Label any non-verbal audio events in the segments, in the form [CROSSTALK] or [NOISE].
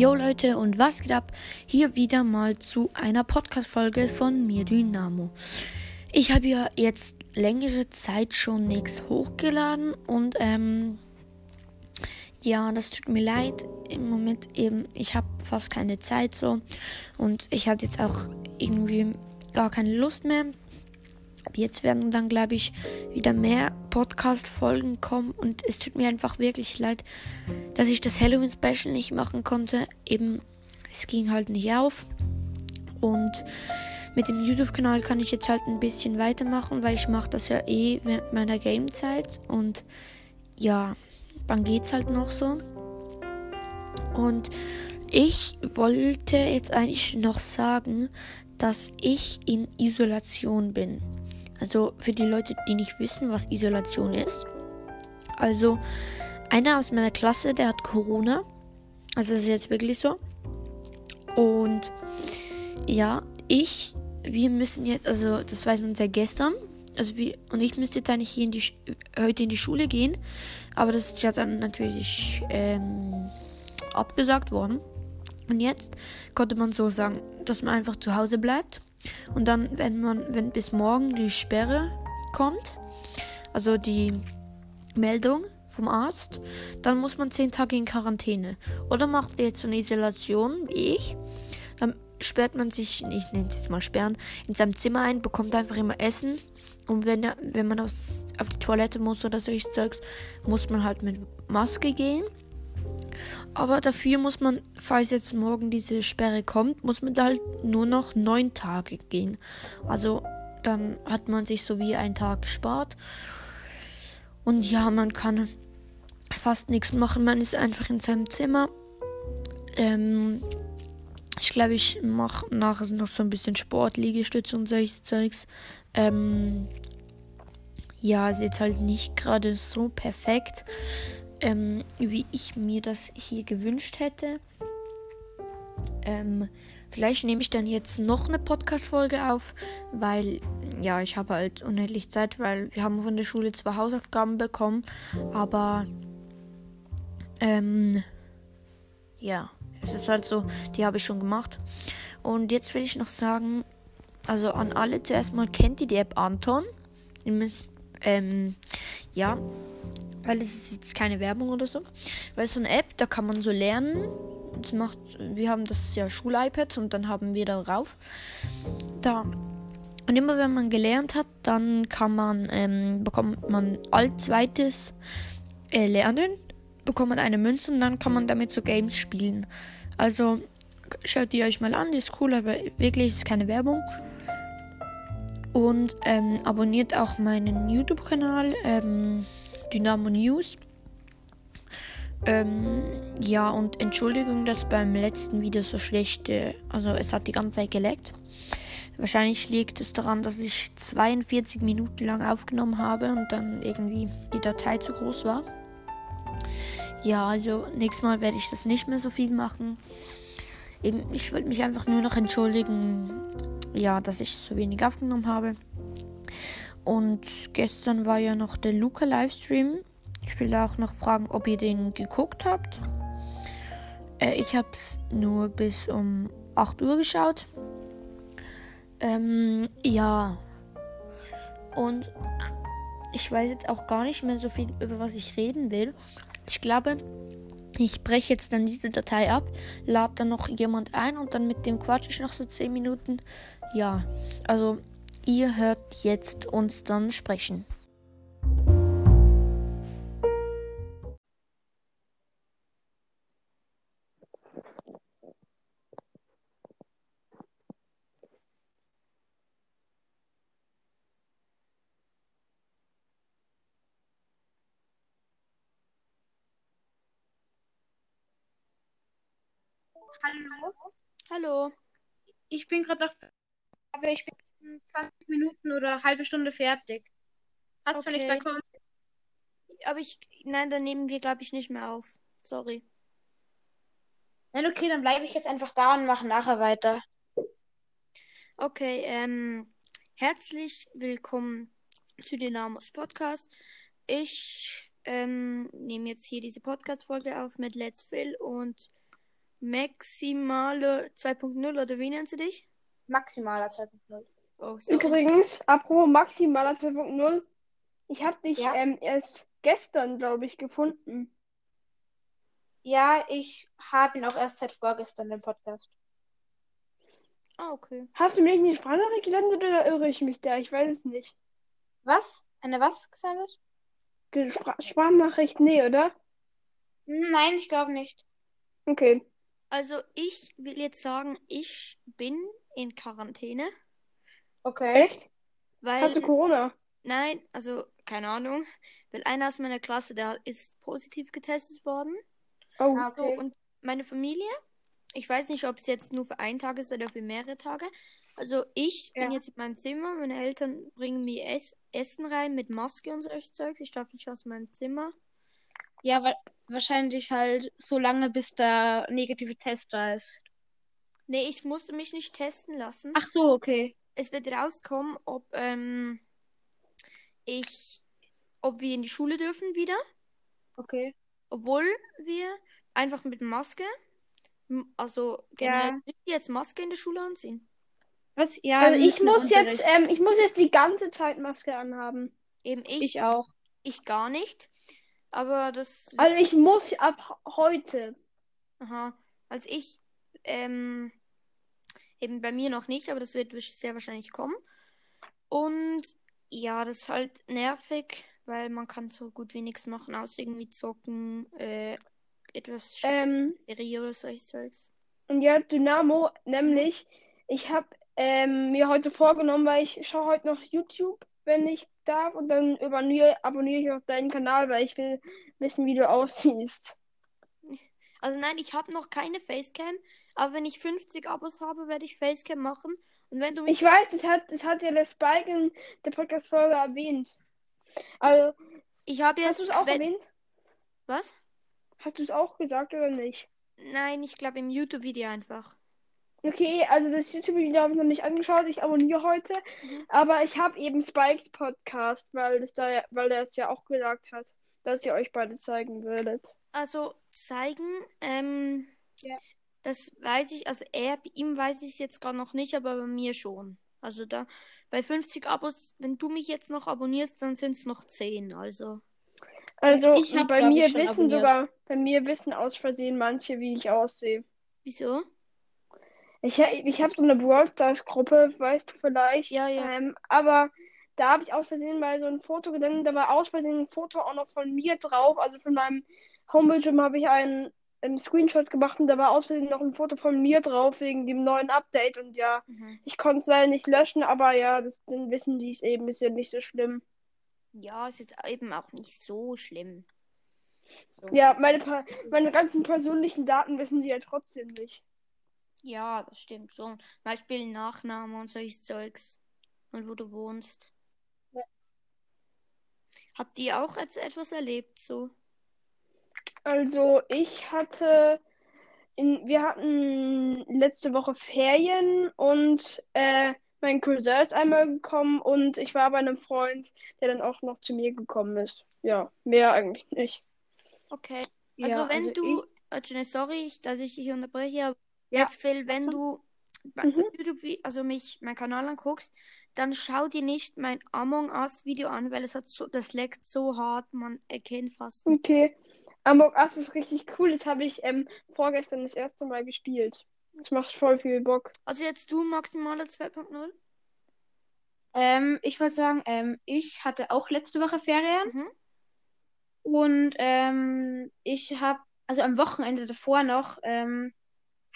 Jo Leute und was geht ab? Hier wieder mal zu einer Podcast-Folge von mir Dynamo. Ich habe ja jetzt längere Zeit schon nichts hochgeladen und ähm, ja, das tut mir leid. Im Moment eben, ich habe fast keine Zeit so und ich hatte jetzt auch irgendwie gar keine Lust mehr. Jetzt werden dann, glaube ich, wieder mehr Podcast-Folgen kommen und es tut mir einfach wirklich leid, dass ich das Halloween-Special nicht machen konnte. Eben, es ging halt nicht auf. Und mit dem YouTube-Kanal kann ich jetzt halt ein bisschen weitermachen, weil ich mache das ja eh während meiner Gamezeit und ja, dann geht's halt noch so. Und ich wollte jetzt eigentlich noch sagen, dass ich in Isolation bin. Also für die Leute, die nicht wissen, was Isolation ist. Also einer aus meiner Klasse, der hat Corona. Also das ist jetzt wirklich so. Und ja, ich, wir müssen jetzt, also das weiß man seit gestern. Also wir, und ich müsste jetzt eigentlich hier in die, heute in die Schule gehen. Aber das ist ja dann natürlich ähm, abgesagt worden. Und jetzt konnte man so sagen, dass man einfach zu Hause bleibt. Und dann, wenn man, wenn bis morgen die Sperre kommt, also die Meldung vom Arzt, dann muss man zehn Tage in Quarantäne. Oder macht jetzt so eine Isolation wie ich, dann sperrt man sich, ich nenne es jetzt mal sperren, in seinem Zimmer ein, bekommt einfach immer Essen. Und wenn, wenn man aufs, auf die Toilette muss oder solches Zeugs, muss man halt mit Maske gehen. Aber dafür muss man, falls jetzt morgen diese Sperre kommt, muss man da halt nur noch neun Tage gehen. Also dann hat man sich so wie einen Tag gespart. Und ja, man kann fast nichts machen. Man ist einfach in seinem Zimmer. Ähm, ich glaube, ich mache nachher noch so ein bisschen Sport, Liegestütze und solches Zeugs. Ähm, ja, ist jetzt halt nicht gerade so perfekt ähm, wie ich mir das hier gewünscht hätte. Ähm, vielleicht nehme ich dann jetzt noch eine Podcast-Folge auf, weil ja, ich habe halt unendlich Zeit, weil wir haben von der Schule zwar Hausaufgaben bekommen, aber ähm, ja, es ist halt so, die habe ich schon gemacht. Und jetzt will ich noch sagen, also an alle zuerst mal, kennt ihr die App Anton? Ihr müsst, ähm, ja, weil es ist jetzt keine Werbung oder so. Weil es so eine App, da kann man so lernen. Das macht, wir haben das ja Schul-iPads und dann haben wir darauf. Da. Und immer wenn man gelernt hat, dann kann man, ähm, bekommt man als zweites äh, Lernen, bekommt man eine Münze und dann kann man damit so Games spielen. Also schaut die euch mal an, die ist cool, aber wirklich ist keine Werbung. Und ähm, abonniert auch meinen YouTube-Kanal. Ähm, Dynamo News. Ähm, ja, und Entschuldigung, dass beim letzten Video so schlecht, äh, also es hat die ganze Zeit geleckt. Wahrscheinlich liegt es daran, dass ich 42 Minuten lang aufgenommen habe und dann irgendwie die Datei zu groß war. Ja, also nächstes Mal werde ich das nicht mehr so viel machen. Eben, ich wollte mich einfach nur noch entschuldigen, ja, dass ich so wenig aufgenommen habe. Und gestern war ja noch der Luca Livestream. Ich will auch noch fragen, ob ihr den geguckt habt. Äh, ich habe es nur bis um 8 Uhr geschaut. Ähm, ja. Und ich weiß jetzt auch gar nicht mehr so viel, über was ich reden will. Ich glaube, ich breche jetzt dann diese Datei ab, lade dann noch jemand ein und dann mit dem quatsch ich noch so 10 Minuten. Ja, also Ihr hört jetzt uns dann sprechen. Hallo. Hallo. Ich bin gerade noch. Aber ich bin 20 Minuten oder eine halbe Stunde fertig. Hast du Okay. nicht da kommen? Aber ich. Nein, dann nehmen wir, glaube ich, nicht mehr auf. Sorry. Nein, okay, dann bleibe ich jetzt einfach da und mache nachher weiter. Okay, ähm. Herzlich willkommen zu Dynamos Podcast. Ich ähm, nehme jetzt hier diese Podcast-Folge auf mit Let's Phil und Maximale 2.0 oder wie nennst du dich? Maximaler 2.0. Oh. Übrigens, apropos maximaler 2.0, ich habe dich Ja. ähm, erst gestern, glaube ich, gefunden. Ja, ich habe ihn auch erst seit vorgestern, den Podcast. Ah, okay. Hast du mir nicht eine Sprachnachricht gesendet oder irre ich mich da? Ich weiß es nicht. Was? Eine was gesendet? Ge- Spra Sprachnachricht, nee, oder? Nein, ich glaube nicht. Okay. Also ich will jetzt sagen, ich bin in Quarantäne, Okay. Echt? weil Hast du Corona? nein, also keine Ahnung, weil einer aus meiner Klasse, der ist positiv getestet worden. Oh. Ah, So, okay. und meine Familie, ich weiß nicht, ob es jetzt nur für einen Tag ist oder für mehrere Tage. Also ich bin Ja. jetzt in meinem Zimmer, meine Eltern bringen mir Ess Essen rein mit Maske und solches Zeugs. Ich darf nicht aus meinem Zimmer. Ja, wa wahrscheinlich halt so lange, bis der negative Test da ist. Nee, ich musste mich nicht testen lassen. Ach so, okay. Es wird rauskommen, ob ähm, ich, ob wir in die Schule dürfen wieder, Okay. obwohl wir einfach mit Maske, also generell Ja. jetzt Maske in der Schule anziehen. Was? Ja, Also ich muss jetzt, ähm, ich muss jetzt die ganze Zeit Maske anhaben. Eben ich, Ich auch. ich gar nicht. Aber das, Also ich muss ab heute. aha, also ich, ähm, eben bei mir noch nicht, aber das wird sehr wahrscheinlich kommen. Und ja, das ist halt nervig, weil man kann so gut wie nichts machen, außer irgendwie zocken, äh, etwas Ähm, Serie oder solches Zeugs. und ja, Dynamo, nämlich, ich habe ähm, mir heute vorgenommen, weil ich schaue heute noch YouTube, wenn ich darf, und dann abonniere, abonniere ich auch deinen Kanal, weil ich will wissen, wie du [LAUGHS] aussiehst. Also nein, ich habe noch keine Facecam, aber wenn ich 50 Abos habe, werde ich Facecam machen. Und wenn du mich Ich weiß, das hat, das hat ja der Spike in der Podcast-Folge erwähnt. Also, Ich habe hast du jetzt. es auch wenn, erwähnt? Was? Hast du es auch gesagt oder nicht? Nein, ich glaube im YouTube-Video einfach. Okay, also das YouTube-Video habe ich noch nicht angeschaut. Ich abonniere heute. Mhm. Aber ich habe eben Spikes Podcast, weil das da, weil er es ja auch gesagt hat, dass ihr euch beide zeigen würdet. Also zeigen, ähm, Ja. Das weiß ich, also er, bei ihm weiß ich es jetzt gerade noch nicht, aber bei mir schon. Also da, bei 50 Abos, wenn du mich jetzt noch abonnierst, dann sind es noch 10, also. Also Ich hab, bei mir wissen abonniert. sogar, bei mir wissen aus Versehen manche, wie ich aussehe. Wieso? Ich, ich habe so eine Brawl Stars Gruppe, weißt du vielleicht. Ja, ja. Ähm, aber da habe ich aus Versehen mal so ein Foto gesendet, da war aus Versehen ein Foto auch noch von mir drauf. Also von meinem Homebildschirm habe ich einen, einen Screenshot gemacht und da war aus Versehen noch ein Foto von mir drauf wegen dem neuen Update. Und ja, Mhm. ich konnte es leider nicht löschen, aber ja, das, dann wissen die es eben, ist ja nicht so schlimm. Ja, ist jetzt eben auch nicht so schlimm. So. Ja, meine, meine ganzen persönlichen Daten wissen die ja trotzdem nicht. Ja, das stimmt schon. Zum Beispiel Nachname und solches Zeugs. Und wo du wohnst. Ja. Habt ihr auch jetzt etwas erlebt, so? Also ich hatte in, wir hatten letzte Woche Ferien und äh, mein Cousin ist einmal gekommen und ich war bei einem Freund, der dann auch noch zu mir gekommen ist. Ja, mehr eigentlich nicht. Okay. Also Ja, wenn also du, äh, sorry, ich- dass ich dich unterbreche, aber Ja, jetzt Phil, wenn schon. du Mhm. YouTube, also mich, mein Kanal anguckst, dann schau dir nicht mein Among Us Video an, weil es hat so, das leckt so hart, man erkennt fast. Ich, okay. Amok Us ist richtig cool. Das habe ich ähm, vorgestern das erste Mal gespielt. Das macht voll viel Bock. Also jetzt du maximaler 2.0? Ähm, ich wollte sagen, ähm, ich hatte auch letzte Woche Ferien Mhm. und ähm, ich habe, also am Wochenende davor noch, ähm,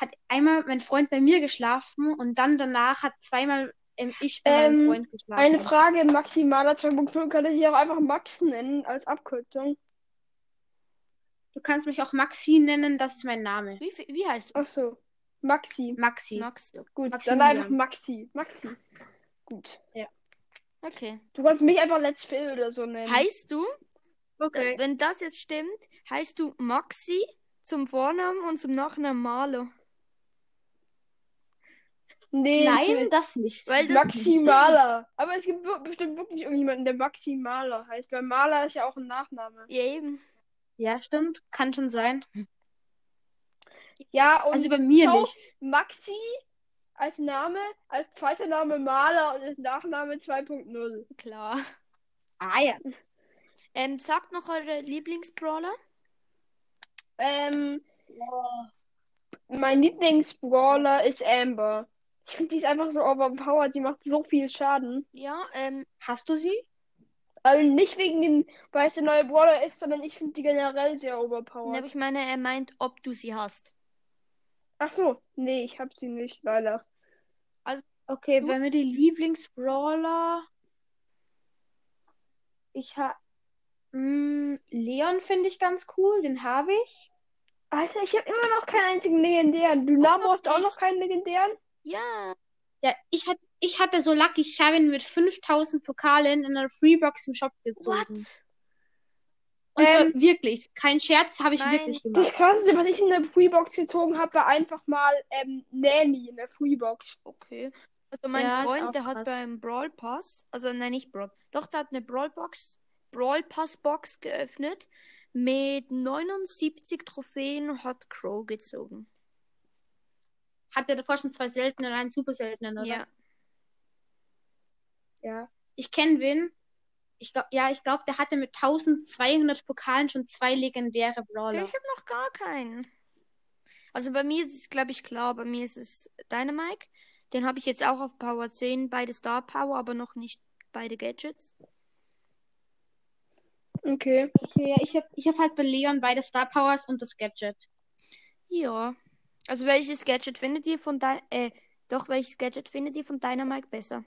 hat einmal mein Freund bei mir geschlafen und dann danach hat zweimal ähm, ich bei meinem Ähm, Freund geschlafen. Eine Frage, maximaler 2.0 kann ich hier auch einfach Max nennen als Abkürzung. Du kannst mich auch Maxi nennen, das ist mein Name. Wie, wie heißt du? Ach so, Maxi. Maxi. Max. Gut, dann Maximilian. einfach Maxi. Maxi. Gut. Okay. Du kannst mich einfach Let's Phil oder so nennen. Heißt du, Okay. äh, wenn das jetzt stimmt, heißt du Maxi zum Vornamen und zum Nachnamen Malo? Nee, das Nein, ist das nicht. Weil das, Maximaler. Aber es gibt bestimmt wirklich irgendjemanden, der Maximaler heißt, weil Maler ist ja auch ein Nachname. ja eben. Ja, stimmt. Kann schon sein. Ja, und Also bei mir schau, nicht. Maxi als Name, als zweiter Name Maler und als Nachname 2.0. Klar. Ah ja. Ähm, sagt noch eure Lieblingsbrawler? Ähm, mein Lieblingsbrawler ist Amber. Ich finde, die ist einfach so overpowered, die macht so viel Schaden. Ja, ähm, Hast du sie? Also nicht wegen dem, weil es der neue Brawler ist, sondern ich finde die generell sehr overpowered. aber ich meine, er meint, ob du sie hast. Ach so, nee, ich hab sie nicht, leider. Okay, Du? wenn wir die Lieblingsbrawler. Ich habe. Leon finde ich ganz cool, den habe ich. Alter, ich habe immer noch keinen einzigen legendären. Dynamo noch hast du auch noch keinen legendären? Ja. Ja, ich, hat, ich hatte so Lucky, ich habe ihn mit 5000 Pokalen in einer Freebox im Shop gezogen. What? Und zwar Ähm, wirklich, kein Scherz, habe ich Nein. wirklich Das gemacht. krasseste, was ich in der Freebox gezogen habe, war einfach mal ähm, Nanny in der Freebox. Okay. Also mein Ja, Freund, der hat krass. beim Brawl Pass, also nein, nicht Brawl, doch, der hat eine Brawl Box, Brawl Pass Box geöffnet mit 79 Trophäen hat Crow gezogen. Hatte davor schon zwei seltene und einen super seltenen, oder? Ja. Ja. Ich kenne wen. Ich glaub, ja, ich glaube, der hatte mit 1200 Pokalen schon zwei legendäre Brawler. ich habe noch gar keinen. Also bei mir ist es, glaube ich, klar. Bei mir ist es Dynamike. Den habe ich jetzt auch auf Power 10, beide Star Power, aber noch nicht beide Gadgets. Okay. Okay, ja, ich habe ich hab halt bei Leon beide Star Powers und das Gadget. Ja. Also welches Gadget findet ihr von dein, äh, doch welches Gadget findet ihr von Dynamike besser?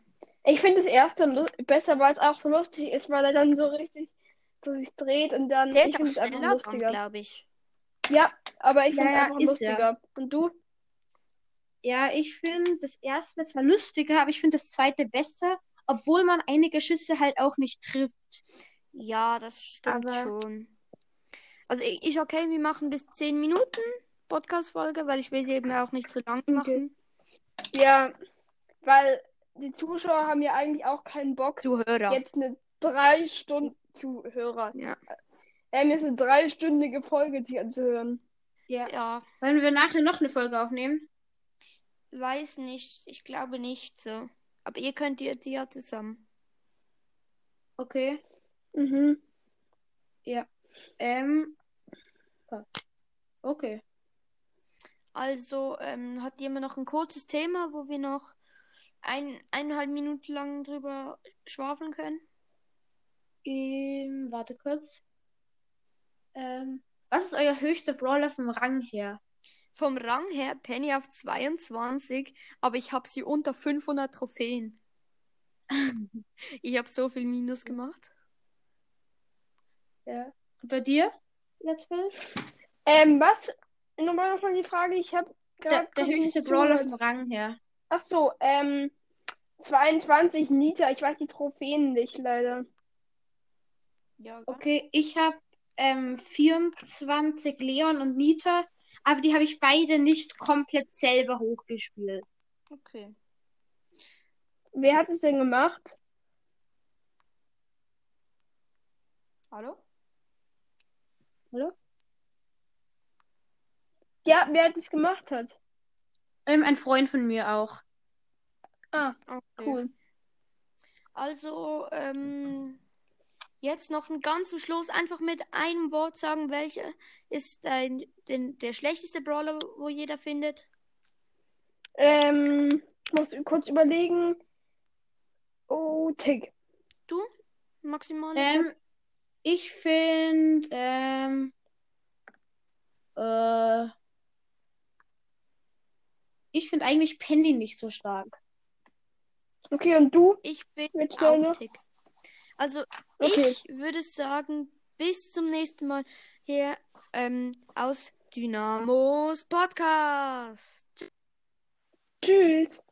Ich finde das erste besser, weil es auch so lustig ist, weil er dann so richtig so sich dreht und dann. Der ich ist auch schneller lustiger. glaube ich. Ja, aber ich Ja, finde es ja, einfach ist er. lustiger. Und du? Ja, ich finde das erste zwar lustiger, aber ich finde das zweite besser, obwohl man einige Schüsse halt auch nicht trifft. Ja, das stimmt Aber- schon. Also ich, ich okay, wir machen bis 10 Minuten Podcast-Folge, weil ich will sie eben auch nicht zu lang machen. Ja, weil die Zuschauer haben ja eigentlich auch keinen Bock, Zuhörer. jetzt eine drei Stunden Zuhörer. Ja. Ähm, jetzt eine dreistündige Folge sich anzuhören. Ja. Ja, Wollen wir nachher noch eine Folge aufnehmen? weiß nicht. Ich glaube nicht so. Aber ihr könnt ihr die ja zusammen. Okay. Mhm. Ähm. Okay. Also, ähm, hat jemand noch ein kurzes Thema, wo wir noch ein, eineinhalb Minuten lang drüber schwafeln können? Ähm, warte kurz. Ähm, was ist euer höchster Brawler vom Rang her? Vom Rang her Penny auf 22, aber ich habe sie unter 500 Trophäen. Ich habe so viel Minus gemacht. Ja. Und bei dir? Let's Play? Ähm, was? Nochmal nochmal die Frage, ich habe Der, gerade der höchste Brawler vom Rang her. Ach so, ähm, 22 Nita, ich weiß die Trophäen nicht, leider. Ja, Okay, ich habe ähm, 24 Leon und Nita, aber die habe ich beide nicht komplett selber hochgespielt. okay. Wer hat es denn gemacht? Hallo? Ja, wer hat es gemacht hat? Ähm, ein Freund von mir auch. Ah, Okay. cool. Also, ähm, jetzt noch ein ganz zum Schluss einfach mit einem Wort sagen, welcher ist dein, den, der schlechteste Brawler, wo jeder findet? Ähm, ich muss kurz überlegen. Oh, Tick. Du? Maximal? Ähm, ich finde, ähm, äh, ich finde eigentlich Penny nicht so stark. Okay, und du? Ich bin Mit? Tick. Also, Okay. ich würde sagen, bis zum nächsten Mal hier ähm, aus Dynamos Podcast. Tschüss.